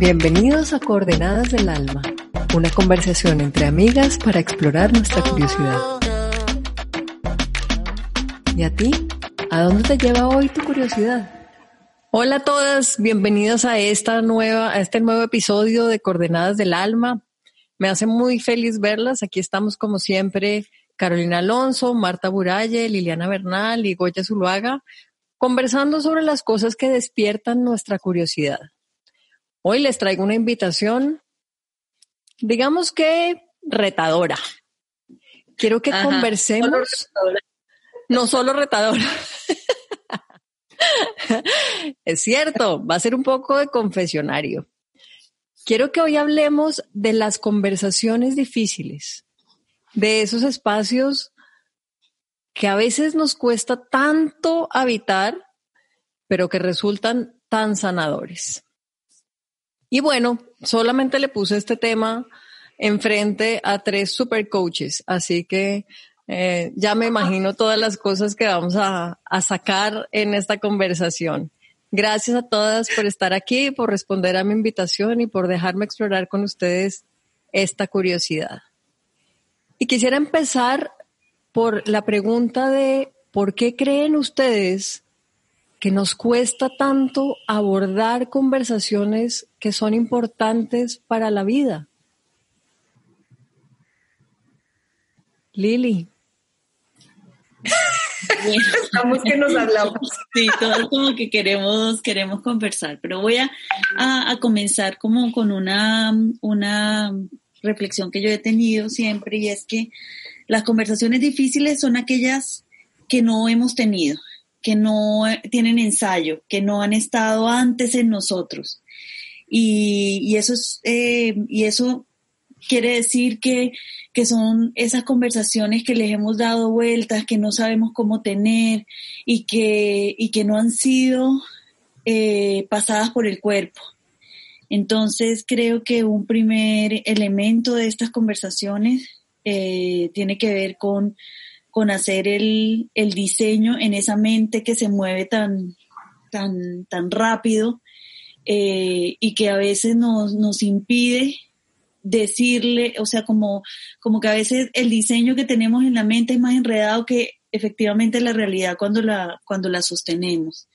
Bienvenidos a Coordenadas del Alma, una conversación entre amigas para explorar nuestra curiosidad. ¿Y a ti? ¿A dónde te lleva hoy tu curiosidad? Hola a todas, bienvenidos a esta nueva, a este nuevo episodio de Coordenadas del Alma. Me hace muy feliz verlas. Aquí estamos como siempre, Carolina Alonso, Marta Buralle, Liliana Bernal y Goya Zuluaga, conversando sobre las cosas que despiertan nuestra curiosidad. Hoy les traigo una invitación, digamos que retadora. Quiero que conversemos. no solo retadora. es cierto, va a ser un poco de confesionario. Quiero que hoy hablemos de las conversaciones difíciles, de esos espacios que a veces nos cuesta tanto habitar, pero que resultan tan sanadores. Y bueno, solamente le puse este tema enfrente a tres super coaches, así que eh, ya me imagino todas las cosas que vamos a, a sacar en esta conversación. Gracias a todas por estar aquí, por responder a mi invitación y por dejarme explorar con ustedes esta curiosidad. Y quisiera empezar por la pregunta de ¿por qué creen ustedes que nos cuesta tanto abordar conversaciones que son importantes para la vida? Lili. Estamos que nos hablamos. Sí, todos como que queremos, queremos conversar, pero voy a, a, comenzar como con una, una reflexión que yo he tenido siempre y es que las conversaciones difíciles son aquellas que no hemos tenido, que no tienen ensayo, que no han estado antes en nosotros. Y, eso es, eh, y eso quiere decir que, que son esas conversaciones que les hemos dado vueltas, que no sabemos cómo tener y que, y que no han sido eh, pasadas por el cuerpo. Entonces creo que un primer elemento de estas conversaciones eh, tiene que ver con, con hacer el, el, diseño en esa mente que se mueve tan, tan, tan rápido eh, y que a veces nos, nos impide decirle, o sea, como, como que a veces el diseño que tenemos en la mente es más enredado que efectivamente la realidad cuando la, cuando la sostenemos.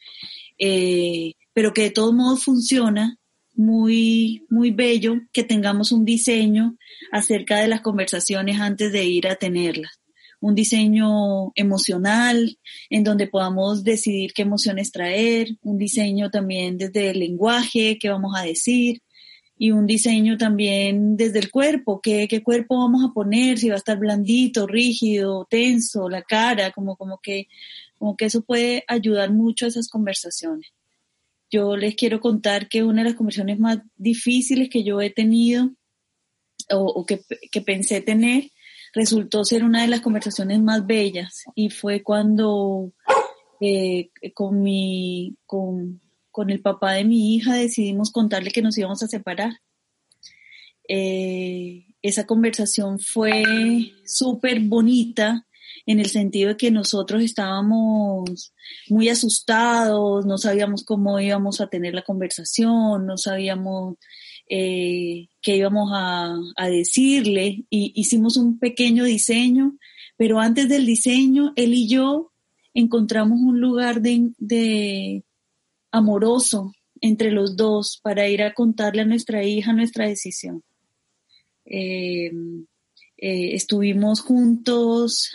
Eh, pero que de todos modos funciona muy, muy bello que tengamos un diseño acerca de las conversaciones antes de ir a tenerlas. Un diseño emocional en donde podamos decidir qué emociones traer, un diseño también desde el lenguaje, qué vamos a decir, y un diseño también desde el cuerpo, ¿qué, qué cuerpo vamos a poner, si va a estar blandito, rígido, tenso, la cara, como, como, que, como que eso puede ayudar mucho a esas conversaciones. Yo les quiero contar que una de las conversaciones más difíciles que yo he tenido o, que, que, pensé tener resultó ser una de las conversaciones más bellas y fue cuando eh, con mi, con, con el papá de mi hija decidimos contarle que nos íbamos a separar. Eh, esa conversación fue súper bonita en el sentido de que nosotros estábamos muy asustados, no sabíamos cómo íbamos a tener la conversación, no sabíamos eh, qué íbamos a, decirle y hicimos un pequeño diseño, pero antes del diseño, él y yo encontramos un lugar de amoroso entre los dos para ir a contarle a nuestra hija nuestra decisión. Em, eh, estuvimos juntos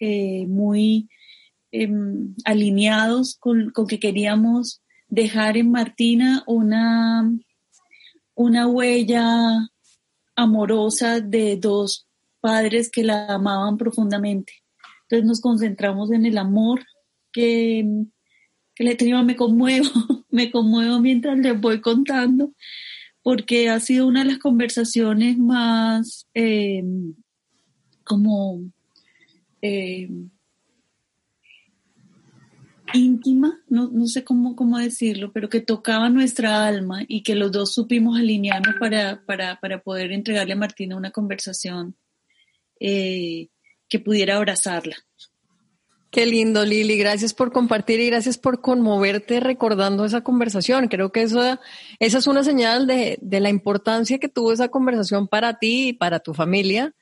eh, muy em, alineados con, que queríamos dejar en Martina una, una huella amorosa de dos padres que la amaban profundamente. Entonces nos concentramos en el amor que, que le tengo, me conmuevo, me conmuevo mientras les voy contando, porque ha sido una de las conversaciones más em, como em, íntima, no, no sé cómo, cómo, decirlo, pero que tocaba nuestra alma y que los dos supimos alinearnos para, para, para poder entregarle a Martina una conversación eh, que pudiera abrazarla. Qué lindo, Lili. Gracias por compartir y gracias por conmoverte recordando esa conversación. Creo que eso, esa es una señal de, de la importancia que tuvo esa conversación para ti y para tu familia.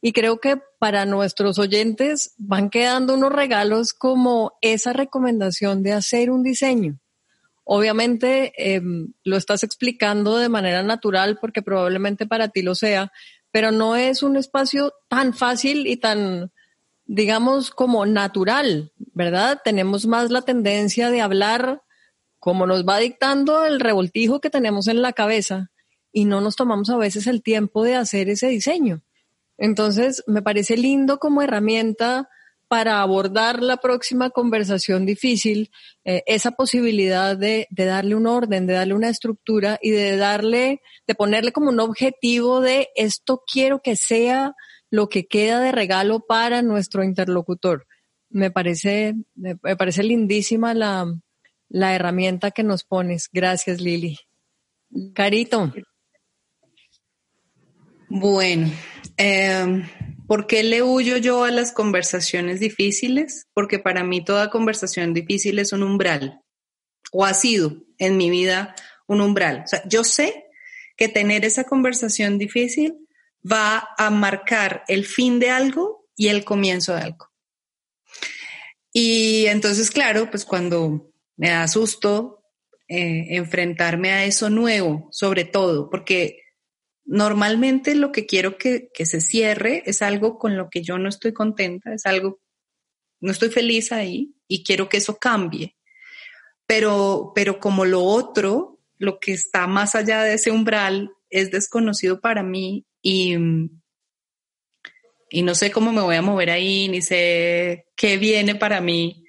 Y creo que para nuestros oyentes van quedando unos regalos como esa recomendación de hacer un diseño. Obviamente em, lo estás explicando de manera natural porque probablemente para ti lo sea, pero no es un espacio tan fácil y tan digamos, como natural, ¿verdad? Tenemos más la tendencia de hablar como nos va dictando el revoltijo que tenemos en la cabeza y no nos tomamos a veces el tiempo de hacer ese diseño. Entonces, me parece lindo como herramienta para abordar la próxima conversación difícil, eh, esa posibilidad de, de, darle un orden, de darle una estructura y de darle, de ponerle como un objetivo de esto quiero que sea lo que queda de regalo para nuestro interlocutor. Me parece, me parece lindísima la, la herramienta que nos pones. Gracias, Lili. Carito. Bueno, eh, ¿por qué le huyo yo a las conversaciones difíciles? Porque para mí toda conversación difícil es un umbral, o ha sido en mi vida un umbral. O sea, yo sé que tener esa conversación difícil va a marcar el fin de algo y el comienzo de algo. Y entonces, claro, pues cuando me da susto eh, enfrentarme a eso nuevo, sobre todo, porque normalmente lo que quiero que, que, se cierre es algo con lo que yo no estoy contenta, es algo, no estoy feliz ahí y quiero que eso cambie. Pero, pero como lo otro, lo que está más allá de ese umbral es desconocido para mí y, y no sé cómo me voy a mover ahí, ni sé qué viene para mí.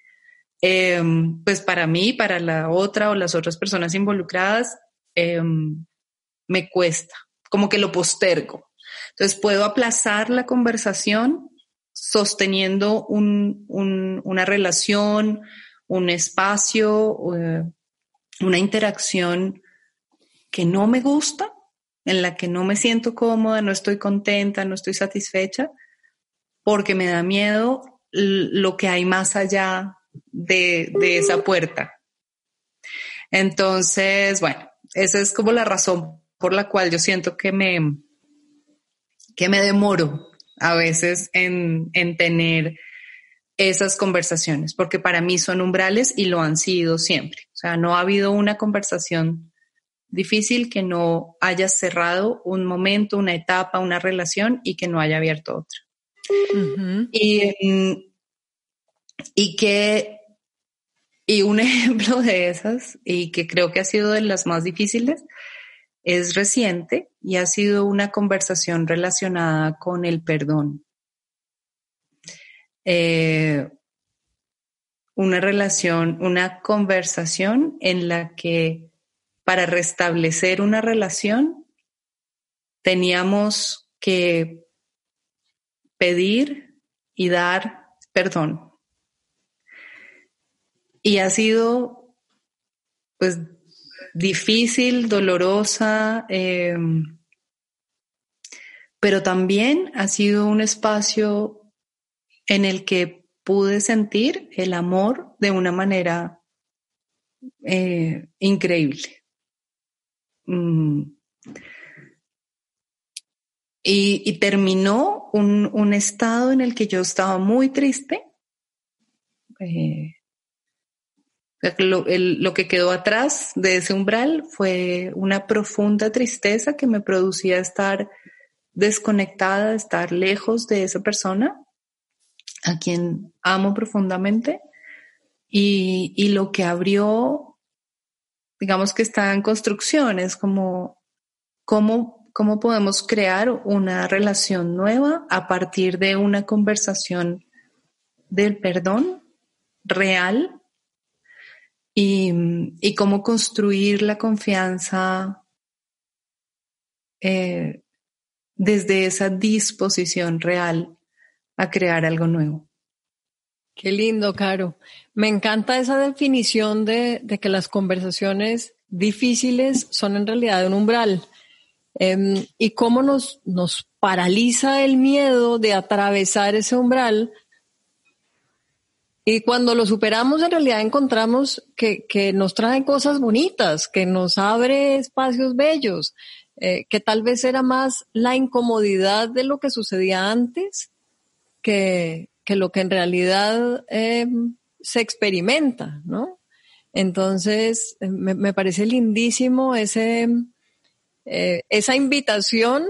Em, pues para mí, para la otra o las otras personas involucradas, em, me cuesta, como que lo postergo. Entonces puedo aplazar la conversación sosteniendo un, un, una relación, un espacio, eh, una interacción que no me gusta, en la que no me siento cómoda, no estoy contenta, no estoy satisfecha, porque me da miedo lo que hay más allá de, esa puerta. Entonces, bueno, esa es como la razón por la cual yo siento que me, que me demoro a veces en, en tener esas conversaciones, porque para mí son umbrales y lo han sido siempre. O sea, no ha habido una conversación difícil que no haya cerrado un momento, una etapa, una relación y que no haya abierto otra. y, y que, y un ejemplo de esas, y que creo que ha sido de las más difíciles, es reciente y ha sido una conversación relacionada con el perdón. Eh, una relación, una conversación en la que para restablecer una relación teníamos que pedir y dar perdón. Y ha sido pues difícil, dolorosa, em, pero también ha sido un espacio en el que pude sentir el amor de una manera eh, increíble. Mm. y, terminó un, estado en el que yo estaba muy triste. Eh, lo, que quedó atrás de ese umbral fue una profunda tristeza que me producía estar desconectada, estar lejos de esa persona a quien amo profundamente. Y, y lo que abrió digamos que está en construcción, es como cómo, cómo podemos crear una relación nueva a partir de una conversación del perdón real y, cómo construir la confianza eh, desde esa disposición real a crear algo nuevo. Qué lindo, Caro. Me encanta esa definición de, que las conversaciones difíciles son en realidad un umbral. Em, y cómo nos, nos paraliza el miedo de atravesar ese umbral Y cuando lo superamos, en realidad encontramos que, nos trae cosas bonitas, que nos abre espacios bellos, eh, que tal vez era más la incomodidad de lo que sucedía antes que, que lo que en realidad eh, se experimenta, ¿no? Entonces, me, me parece lindísimo ese, eh, esa invitación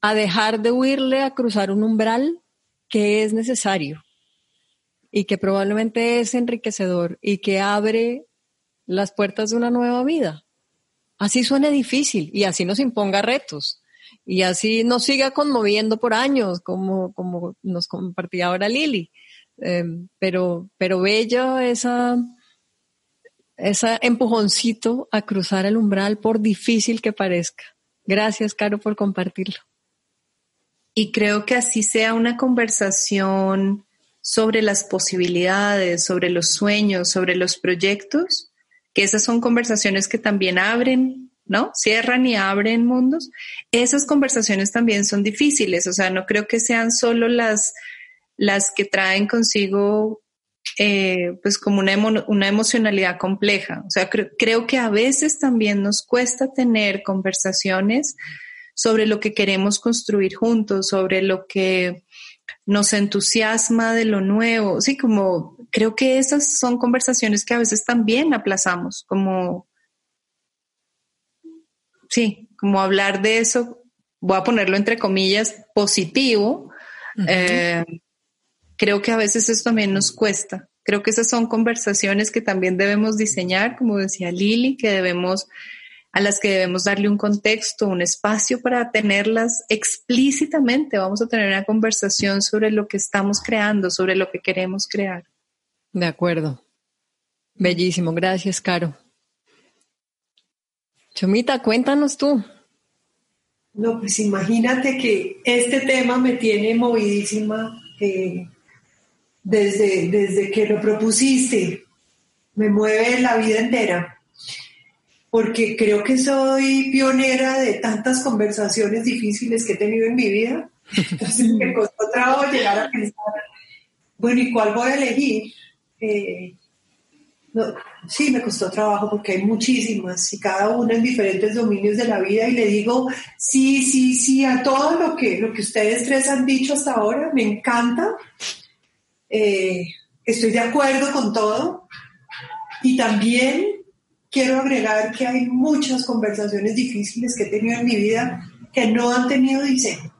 a dejar de huirle a cruzar un umbral que es necesario y que probablemente es enriquecedor y que abre las puertas de una nueva vida. Así suene difícil y así nos imponga retos y así nos siga conmoviendo por años, como, como nos compartía ahora Lili. Eh, pero, pero bello esa, empujoncito a cruzar el umbral por difícil que parezca. Gracias, Caro, por compartirlo. Y creo que así sea una conversación sobre las posibilidades, sobre los sueños, sobre los proyectos, que esas son conversaciones que también abren, ¿no? Cierran y abren mundos. Esas conversaciones también son difíciles, o sea, no creo que sean solo las, las que traen consigo eh, pues como una, una, emocionalidad compleja. O sea, creo que a veces también nos cuesta tener conversaciones sobre lo que queremos construir juntos, sobre lo que nos entusiasma de lo nuevo. Sí, como creo que esas son conversaciones que a veces también aplazamos, como, sí, como hablar de eso, voy a ponerlo entre comillas, positivo. eh, creo que a veces eso también nos cuesta. Creo que esas son conversaciones que también debemos diseñar, como decía Lili, que debemos a las que debemos darle un contexto, un espacio para tenerlas explícitamente. Vamos a tener una conversación sobre lo que estamos creando, sobre lo que queremos crear. De acuerdo. Bellísimo. Gracias, Caro. Chomita, cuéntanos tú. No, pues imagínate que este tema me tiene movidísima. Eh, desde, desde que lo propusiste. Me mueve la vida entera, porque creo que soy pionera de tantas conversaciones difíciles que he tenido en mi vida. Entonces me costó trabajo llegar a pensar, bueno, ¿y cuál voy a elegir? Eh, sí, me costó trabajo porque hay muchísimas y cada una en diferentes dominios de la vida y le digo sí, sí, sí a todo lo que, lo que ustedes tres han dicho hasta ahora, me encanta, eh, estoy de acuerdo con todo y también quiero agregar que hay muchas conversaciones difíciles que he tenido en mi vida que no han tenido diseño.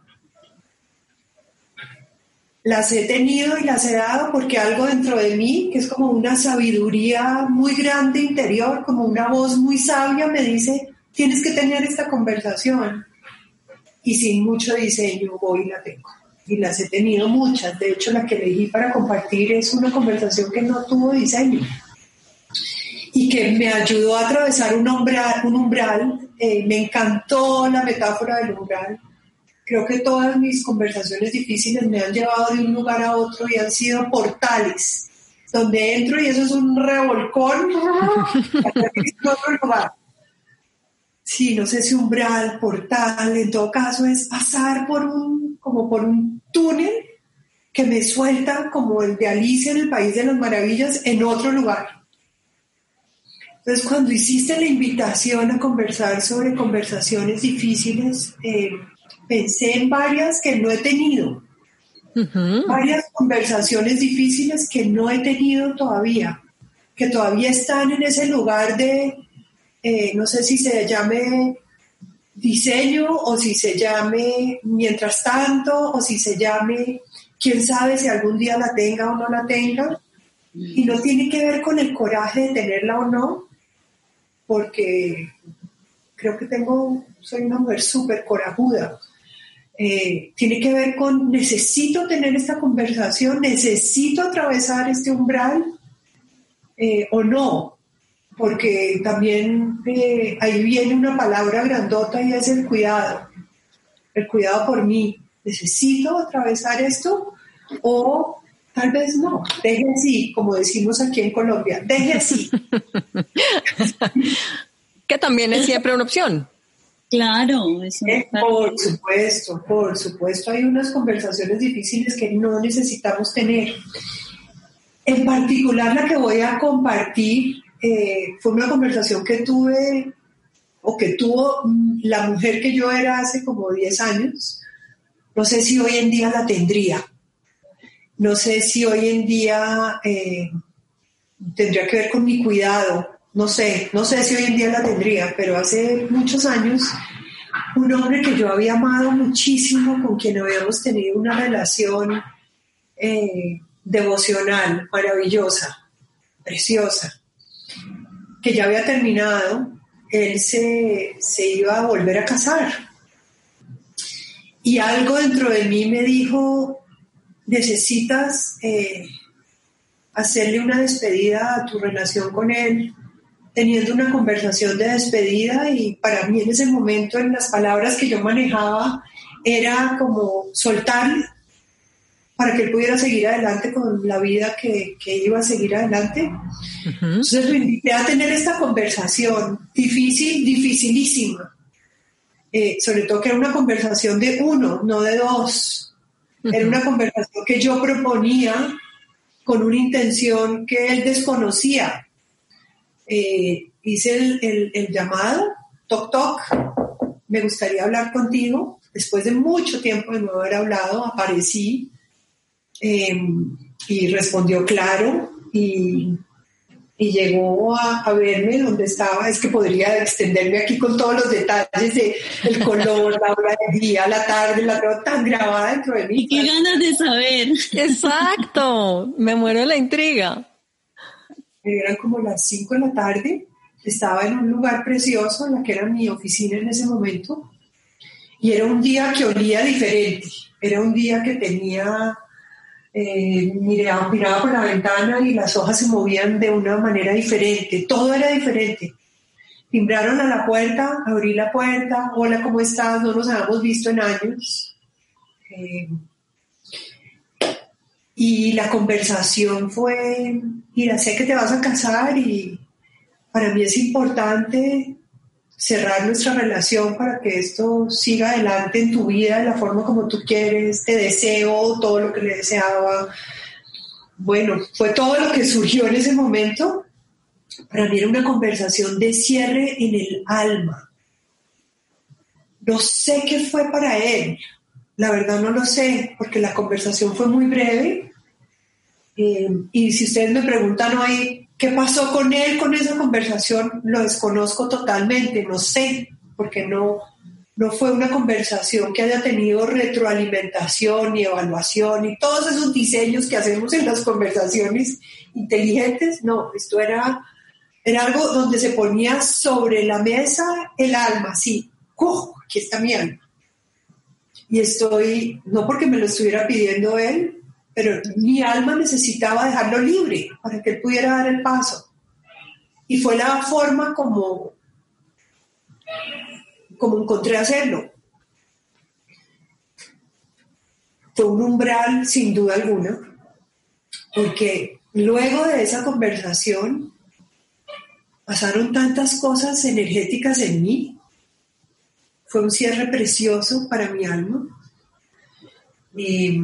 Las he tenido y las he dado porque algo dentro de mí, que es como una sabiduría muy grande interior, como una voz muy sabia, me dice, tienes que tener esta conversación. Y sin mucho diseño voy y la tengo y las he tenido muchas. De hecho, la que elegí para compartir es una conversación que no tuvo diseño y que me ayudó a atravesar un umbral. Un umbral. Eh, me encantó la metáfora del umbral. Creo que todas mis conversaciones difíciles me han llevado de un lugar a otro y han sido portales, donde entro y eso es un revolcón. Sí, no sé si umbral, portal, en todo caso es pasar por un, como por un túnel que me suelta como el de Alicia en el País de las Maravillas en otro lugar. Entonces, cuando hiciste la invitación a conversar sobre conversaciones difíciles, eh, pensé en varias que no he tenido. Varias conversaciones difíciles que no he tenido todavía, que todavía están en ese lugar de eh, no sé si se llame diseño o si se llame mientras tanto o si se llame quién sabe si algún día la tenga o no la tenga. Y no tiene que ver con el coraje de tenerla o no, porque creo que tengo, soy una mujer súper corajuda. Eh, tiene que ver con necesito tener esta conversación, necesito atravesar este umbral eh, o no porque también eh, ahí viene una palabra grandota y es el cuidado, el cuidado por mí. ¿Necesito atravesar esto? O tal vez no, deje así, como decimos aquí en Colombia, deje así. que también es siempre una opción. Claro, eso eh, por supuesto, por supuesto, hay unas conversaciones difíciles que no necesitamos tener. En particular la que voy a compartir eh, fue una conversación que tuve o que tuvo mm, la mujer que yo era hace como 10 años. No sé si hoy en día la tendría. No sé si hoy en día eh, tendría que ver con mi cuidado. No sé, no sé si hoy en día la tendría, pero hace muchos años un hombre que yo había amado muchísimo, con quien habíamos tenido una relación eh, devocional, maravillosa, preciosa, que ya había terminado, él se, iba a volver a casar. Y algo dentro de mí me dijo, necesitas eh, hacerle una despedida a tu relación con él, teniendo una conversación de despedida y para mí en ese momento en las palabras que yo manejaba era como soltar para que él pudiera seguir adelante con la vida que, iba a seguir adelante. Entonces lo invité a tener esta conversación difícil, dificilísima. Eh, sobre todo que era una conversación de uno, no de dos. Era una conversación que yo proponía con una intención que él desconocía. Eh, hice el, el llamado, toc toc, me gustaría hablar contigo. Después de mucho tiempo de no haber hablado, aparecí Em, y respondió claro y, llegó a, verme donde estaba. Es que podría extenderme aquí con todos los detalles de el color, la hora del día, la tarde, la tengo tan grabada dentro de mí. Y qué ganas de saber. Exacto, me muero de la intriga. Eran como las 5 de la tarde, estaba en un lugar precioso, en la que era mi oficina en ese momento, y era un día que olía diferente, era un día que tenía eh, miraba, miraba por la ventana y las hojas se movían de una manera diferente, todo era diferente. Timbraron a la puerta, abrí la puerta, hola, ¿cómo estás? No nos habíamos visto en años. Eh, y la conversación fue, mira, sé que te vas a casar y para mí es importante cerrar nuestra relación para que esto siga adelante en tu vida de la forma como tú quieres, te deseo todo lo que le deseaba. Bueno, fue todo lo que surgió en ese momento. Para mí era una conversación de cierre en el alma. No sé qué fue para él, la verdad no lo sé, porque la conversación fue muy breve. Eh, y si ustedes me preguntan hoy ¿Qué pasó con él con esa conversación? Lo desconozco totalmente, no sé, porque no, no fue una conversación que haya tenido retroalimentación y evaluación y todos esos diseños que hacemos en las conversaciones inteligentes. No, esto era, era algo donde se ponía sobre la mesa el alma, sí, ¡Cuj! aquí está mi alma. Y estoy, no porque me lo estuviera pidiendo él, pero mi alma necesitaba dejarlo libre para que él pudiera dar el paso. Y fue la forma como, como encontré hacerlo. Fue un umbral sin duda alguna, porque luego de esa conversación pasaron tantas cosas energéticas en mí. Fue un cierre precioso para mi alma. Y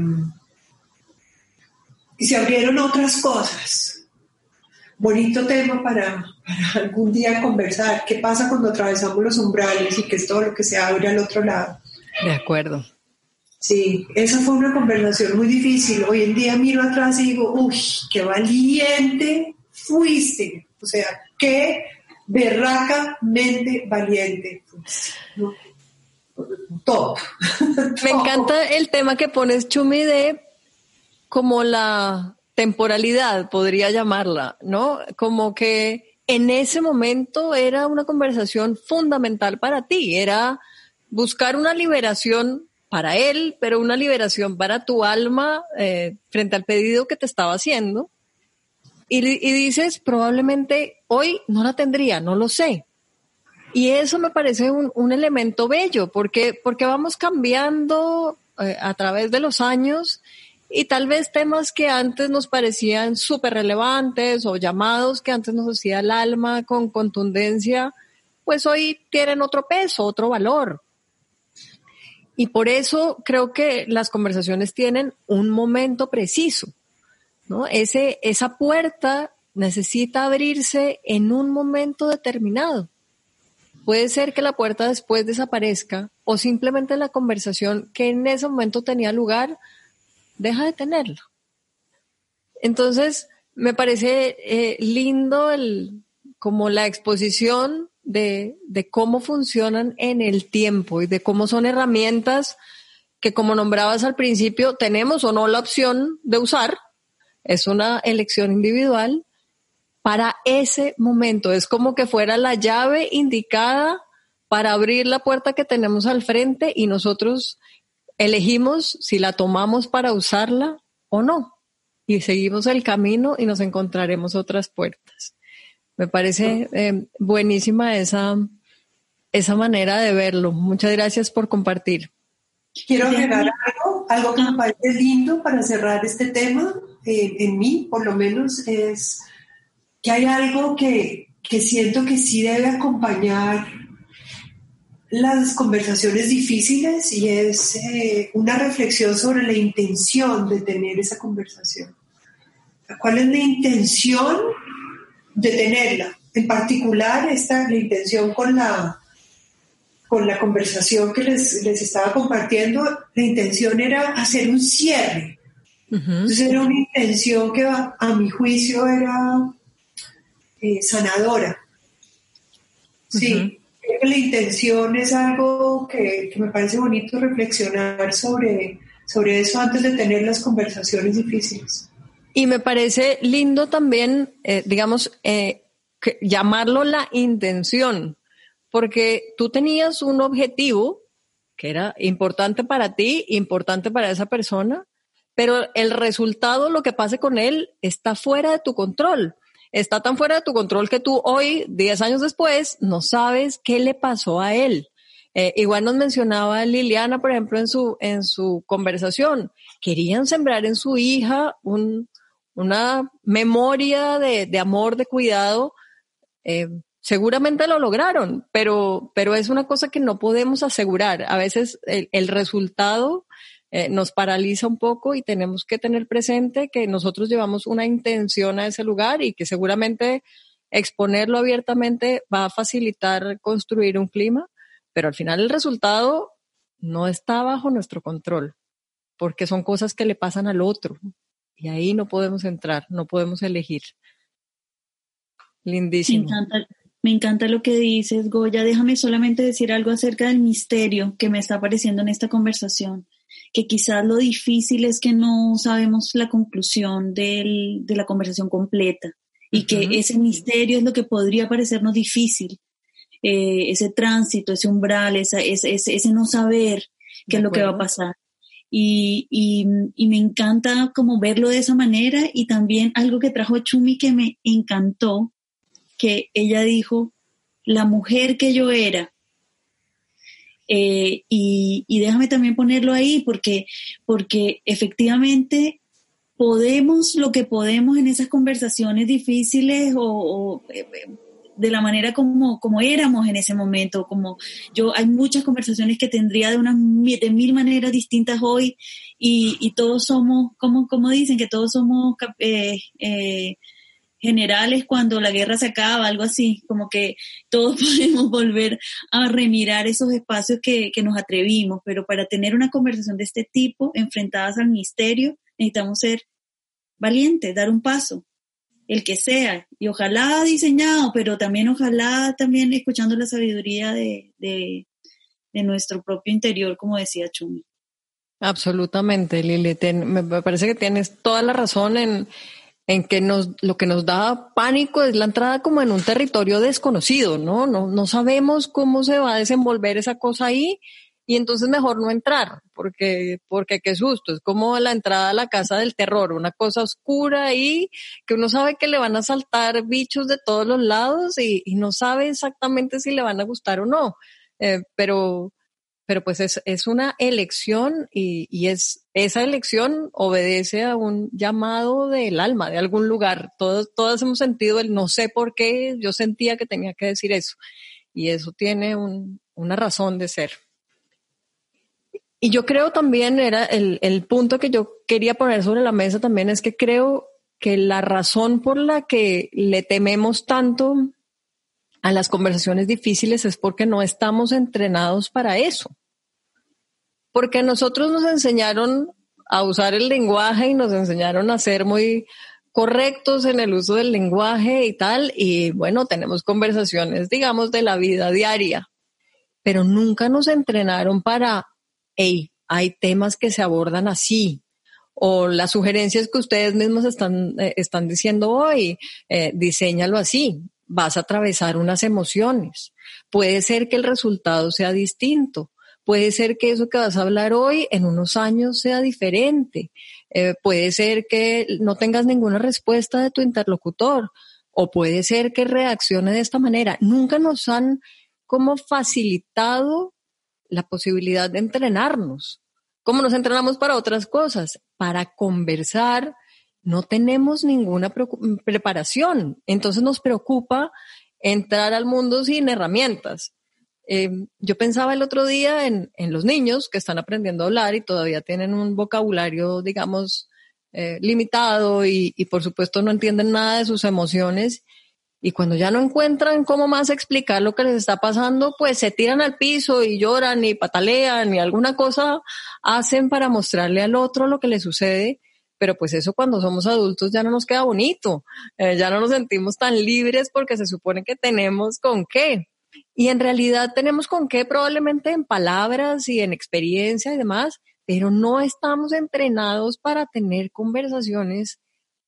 y se abrieron otras cosas. Bonito tema para, algún día conversar. ¿Qué pasa cuando atravesamos los umbrales y qué es todo lo que se abre al otro lado? De acuerdo. Sí, esa fue una conversación muy difícil. Hoy en día miro atrás y digo, uy, qué valiente fuiste. O sea, qué berracamente valiente fuiste. Top. Me encanta el tema que pones, Chumi, de como la temporalidad, podría llamarla, ¿no? Como que en ese momento era una conversación fundamental para ti, era buscar una liberación para él, pero una liberación para tu alma eh, frente al pedido que te estaba haciendo. Y, dices, probablemente hoy no la tendría, no lo sé. Y eso me parece un, elemento bello, porque, porque vamos cambiando eh, a través de los años y tal vez temas que antes nos parecían súper relevantes o llamados que antes nos hacía el alma con contundencia, pues hoy tienen otro peso, otro valor. Y por eso creo que las conversaciones tienen un momento preciso. ¿no? Ese, esa puerta necesita abrirse en un momento determinado. Puede ser que la puerta después desaparezca o simplemente la conversación que en ese momento tenía lugar deja de tenerla. Entonces, me parece eh, lindo el, como la exposición de, de cómo funcionan en el tiempo y de cómo son herramientas que, como nombrabas al principio, tenemos o no la opción de usar. Es una elección individual para ese momento. Es como que fuera la llave indicada para abrir la puerta que tenemos al frente y nosotros elegimos si la tomamos para usarla o no. Y seguimos el camino y nos encontraremos otras puertas. Me parece eh, buenísima esa, esa manera de verlo. Muchas gracias por compartir. Quiero agregar algo, algo que me parece lindo para cerrar este tema, eh, en mí por lo menos, es que hay algo que, siento que sí debe acompañar las conversaciones difíciles y es eh, una reflexión sobre la intención de tener esa conversación. ¿Cuál es la intención de tenerla? En particular, esta, la intención con la, con la conversación que les, les estaba compartiendo, la intención era hacer un cierre. Entonces era una intención que a mi juicio era eh, sanadora. Sí, creo la intención es algo que, me parece bonito reflexionar sobre, sobre eso antes de tener las conversaciones difíciles. Y me parece lindo también, eh, digamos, eh, llamarlo la intención, porque tú tenías un objetivo que era importante para ti, importante para esa persona, pero el resultado, lo que pase con él, está fuera de tu control está tan fuera de tu control que tú hoy, 10 años después, no sabes qué le pasó a él. Eh, igual nos mencionaba Liliana, por ejemplo, en su, en su conversación, querían sembrar en su hija un, una memoria de, amor, de cuidado. Eh, seguramente lo lograron, pero, pero es una cosa que no podemos asegurar. A veces el resultado eh, nos paraliza un poco y tenemos que tener presente que nosotros llevamos una intención a ese lugar y que seguramente exponerlo abiertamente va a facilitar construir un clima, pero al final el resultado no está bajo nuestro control, porque son cosas que le pasan al otro y ahí no podemos entrar, no podemos elegir. Lindísimo. Me encanta, me encanta lo que dices, Goya. Déjame solamente decir algo acerca del misterio que me está apareciendo en esta conversación que quizás lo difícil es que no sabemos la conclusión de la conversación completa y que ese misterio es lo que podría parecernos difícil, eh, ese tránsito, ese umbral, ese, ese, no saber qué es lo que va a pasar. Y, y, y, me encanta como verlo de esa manera y también algo que trajo Chumi que me encantó, que ella dijo, la mujer que yo era eh, y, déjame también ponerlo ahí porque, porque efectivamente podemos lo que podemos en esas conversaciones difíciles o, eh, de la manera como, como éramos en ese momento, como yo, hay muchas conversaciones que tendría de unas de mil maneras distintas hoy y, y todos somos, como, como dicen, que todos somos eh, eh, generales cuando la guerra se acaba, algo así, como que todos podemos volver a remirar esos espacios que, nos atrevimos, pero para tener una conversación de este tipo, enfrentadas al misterio, necesitamos ser valientes, dar un paso, el que sea, y ojalá diseñado, pero también ojalá también escuchando la sabiduría de, de, nuestro propio interior, como decía Chumi. Absolutamente, Lili. me parece que tienes toda la razón en, en que nos, lo que nos da pánico es la entrada como en un territorio desconocido, ¿no? No, no sabemos cómo se va a desenvolver esa cosa ahí y entonces mejor no entrar, porque, porque qué susto, es como la entrada a la casa del terror, una cosa oscura ahí, que uno sabe que le van a saltar bichos de todos los lados y, y no sabe exactamente si le van a gustar o no. Eh, pero, pero pues es, es una elección y, y, es, esa elección obedece a un llamado del alma, de algún lugar. Todos, todos hemos sentido el no sé por qué, yo sentía que tenía que decir eso. Y eso tiene un, una razón de ser. Y yo creo también, era el, el punto que yo quería poner sobre la mesa también, es que creo que la razón por la que le tememos tanto a las conversaciones difíciles es porque no estamos entrenados para eso. Porque nosotros nos enseñaron a usar el lenguaje y nos enseñaron a ser muy correctos en el uso del lenguaje y tal. Y bueno, tenemos conversaciones, digamos, de la vida diaria, pero nunca nos entrenaron para, hey, hay temas que se abordan así, o las sugerencias que ustedes mismos están, eh, están diciendo hoy, eh, diseñalo así, vas a atravesar unas emociones. Puede ser que el resultado sea distinto, puede ser que eso que vas a hablar hoy en unos años sea diferente, eh, puede ser que no tengas ninguna respuesta de tu interlocutor o puede ser que reaccione de esta manera. Nunca nos han como facilitado la posibilidad de entrenarnos. ¿Cómo nos entrenamos para otras cosas? Para conversar, no tenemos ninguna preparación. Entonces nos preocupa entrar al mundo sin herramientas. Eh, yo pensaba el otro día en, los niños que están aprendiendo a hablar y todavía tienen un vocabulario, digamos, eh, limitado y, y, por supuesto no entienden nada de sus emociones y cuando ya no encuentran cómo más explicar lo que les está pasando, pues se tiran al piso y lloran y patalean y alguna cosa hacen para mostrarle al otro lo que le sucede. Pero pues eso cuando somos adultos ya no nos queda bonito, eh, ya no nos sentimos tan libres porque se supone que tenemos con qué. Y en realidad tenemos con qué probablemente en palabras y en experiencia y demás, pero no estamos entrenados para tener conversaciones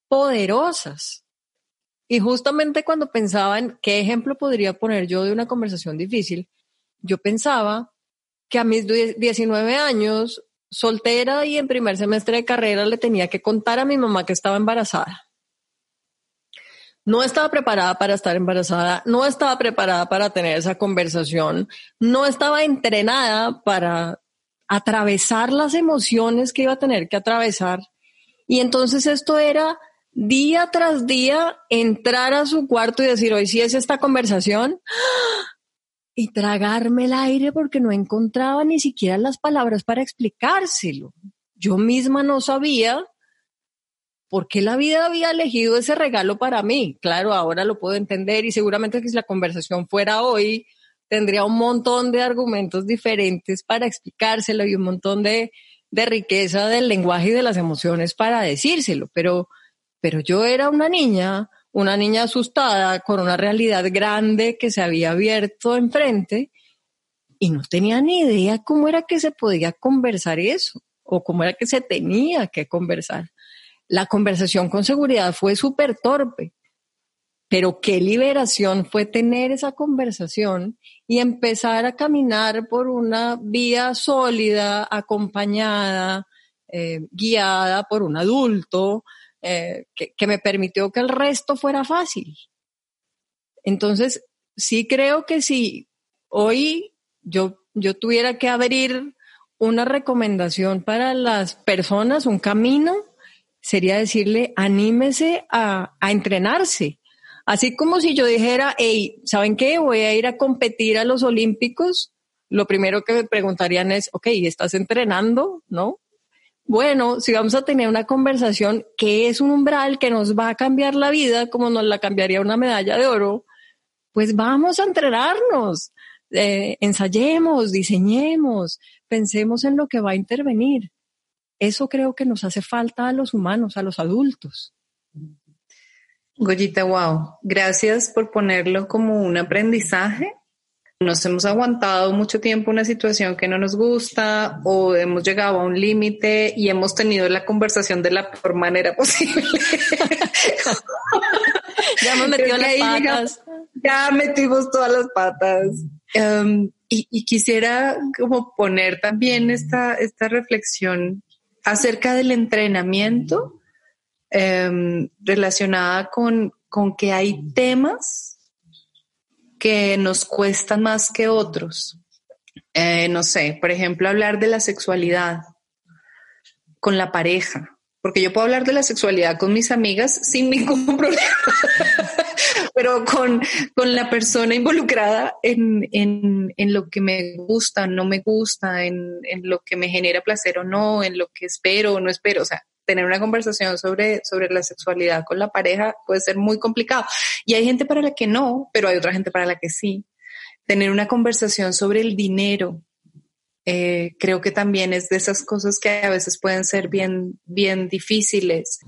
poderosas. Y justamente cuando pensaba en qué ejemplo podría poner yo de una conversación difícil, yo pensaba que a mis 19 años, soltera y en primer semestre de carrera, le tenía que contar a mi mamá que estaba embarazada. No estaba preparada para estar embarazada, no estaba preparada para tener esa conversación, no estaba entrenada para atravesar las emociones que iba a tener que atravesar. Y entonces esto era día tras día entrar a su cuarto y decir, hoy sí es esta conversación, y tragarme el aire porque no encontraba ni siquiera las palabras para explicárselo. Yo misma no sabía por qué la vida había elegido ese regalo para mí. Claro, ahora lo puedo entender y seguramente que si la conversación fuera hoy, tendría un montón de argumentos diferentes para explicárselo y un montón de, de riqueza del lenguaje y de las emociones para decírselo. Pero pero yo era una niña, una niña asustada con una realidad grande que se había abierto enfrente y no tenía ni idea cómo era que se podía conversar eso o cómo era que se tenía que conversar. La conversación con seguridad fue súper torpe, pero qué liberación fue tener esa conversación y empezar a caminar por una vía sólida, acompañada, eh, guiada por un adulto, eh, que, me permitió que el resto fuera fácil. Entonces, sí creo que si hoy yo, yo tuviera que abrir una recomendación para las personas, un camino, sería decirle, anímese a, a entrenarse. Así como si yo dijera, hey, ¿saben qué? Voy a ir a competir a los Olímpicos. Lo primero que me preguntarían es, ok, ¿estás entrenando? ¿No? Bueno, si vamos a tener una conversación que es un umbral que nos va a cambiar la vida, como nos la cambiaría una medalla de oro, pues vamos a entrenarnos, eh, ensayemos, diseñemos, pensemos en lo que va a intervenir. Eso creo que nos hace falta a los humanos, a los adultos. Goyita, wow. Gracias por ponerlo como un aprendizaje nos hemos aguantado mucho tiempo una situación que no nos gusta o hemos llegado a un límite y hemos tenido la conversación de la peor manera posible. ya hemos metido las patas. Ya, metimos todas las patas. Em, y, quisiera como poner también esta, esta reflexión acerca del entrenamiento em, relacionada con, con que hay temas que nos cuestan más que otros. Eh, no sé, por ejemplo, hablar de la sexualidad con la pareja, porque yo puedo hablar de la sexualidad con mis amigas sin ningún problema, pero con, con, la persona involucrada en, en, en, lo que me gusta, no me gusta, en, en lo que me genera placer o no, en lo que espero o no espero, o sea, tener una conversación sobre, sobre la sexualidad con la pareja puede ser muy complicado. Y hay gente para la que no, pero hay otra gente para la que sí. Tener una conversación sobre el dinero, eh, creo que también es de esas cosas que a veces pueden ser bien, bien difíciles.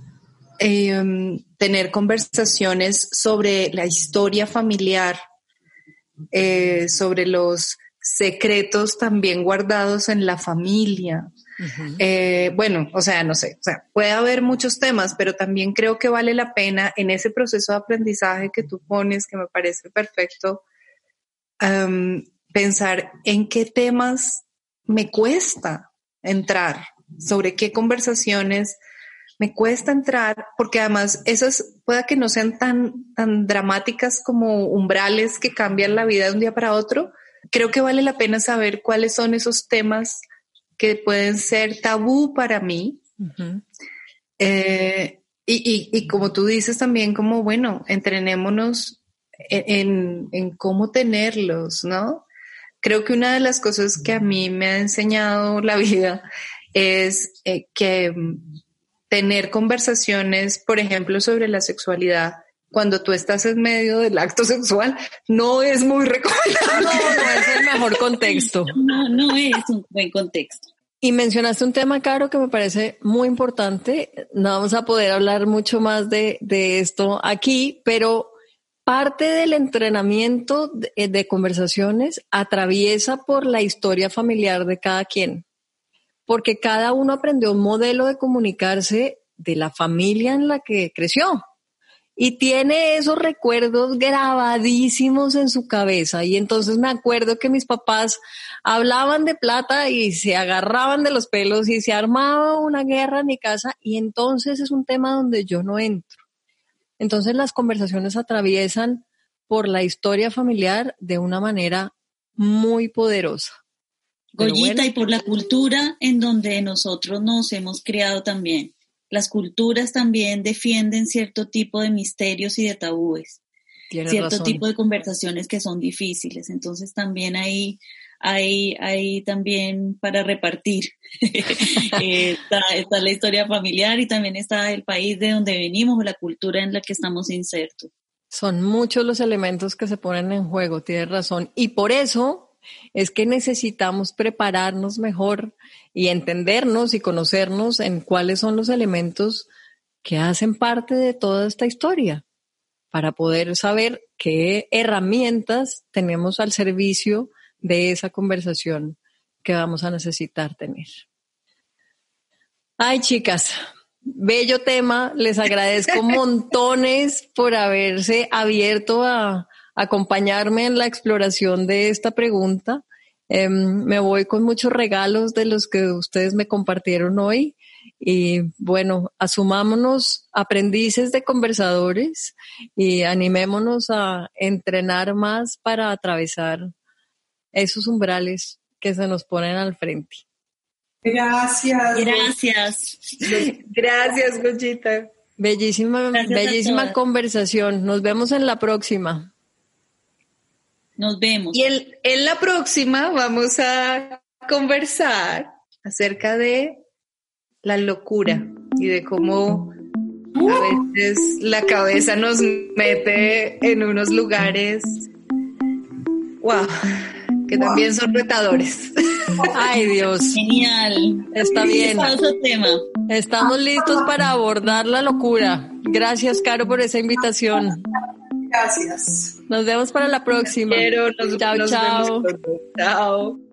Em, tener conversaciones sobre la historia familiar, eh, sobre los secretos también guardados en la familia. Eh, bueno, o sea, no sé, puede haber muchos temas, pero también creo que vale la pena en ese proceso de aprendizaje que tú pones, que me parece perfecto, pensar en qué temas me cuesta entrar, sobre qué conversaciones me cuesta entrar, porque además esas pueda que no sean tan, tan dramáticas como umbrales que cambian la vida de un día para otro. Creo que vale la pena saber cuáles son esos temas que pueden ser tabú para mí. Eh, y, y, como tú dices también, como bueno, entrenémonos en, en cómo tenerlos, ¿no? Creo que una de las cosas que a mí me ha enseñado la vida es eh, que mm, tener conversaciones, por ejemplo, sobre la sexualidad, cuando tú estás en medio del acto sexual, no es muy recomendable. No, no es el mejor contexto. No, no es un buen contexto. Y mencionaste un tema, Caro, que me parece muy importante. No vamos a poder hablar mucho más de, de esto aquí, pero Parte del entrenamiento eh, de, conversaciones atraviesa por la historia familiar de cada quien, porque cada uno aprendió un modelo de comunicarse de la familia en la que creció y tiene esos recuerdos grabadísimos en su cabeza. Y entonces me acuerdo que mis papás hablaban de plata y se agarraban de los pelos y se armaba una guerra en mi casa y entonces es un tema donde yo no entro. Entonces las conversaciones atraviesan por la historia familiar de una manera muy poderosa. Goyita, y por la cultura en donde nosotros nos hemos creado también. Las culturas también defienden cierto tipo de misterios y de tabúes, cierto tipo de conversaciones que son difíciles. Entonces también ahí hay, hay también para repartir. Eh, está, la historia familiar y también está el país de donde venimos o la cultura en la que estamos insertos. Son muchos los elementos que se ponen en juego, tienes razón. Y por eso es que necesitamos prepararnos mejor y entendernos y conocernos en cuáles son los elementos que hacen parte de toda esta historia para poder saber qué herramientas tenemos al servicio de esa conversación que vamos a necesitar tener. Ay, chicas, bello tema. Les agradezco montones por haberse abierto a acompañarme en la exploración de esta pregunta. Em, me voy con muchos regalos de los que ustedes me compartieron hoy. Y bueno, asumámonos aprendices de conversadores y animémonos a entrenar más para atravesar esos umbrales que se nos ponen al frente. Gracias. Gracias. Gracias, Gochita. Bellísima, bellísima conversación. Nos vemos en la próxima. Nos vemos. Y en la próxima vamos a conversar acerca de la locura y de cómo a veces la cabeza nos mete en unos lugares. ¡Wow! que también son retadores. Ay Dios. Genial. Está bien. tema. Estamos listos para abordar la locura. Gracias, Caro, por esa invitación. Gracias. Nos vemos para la próxima. Quiero, chao, chao. Chao.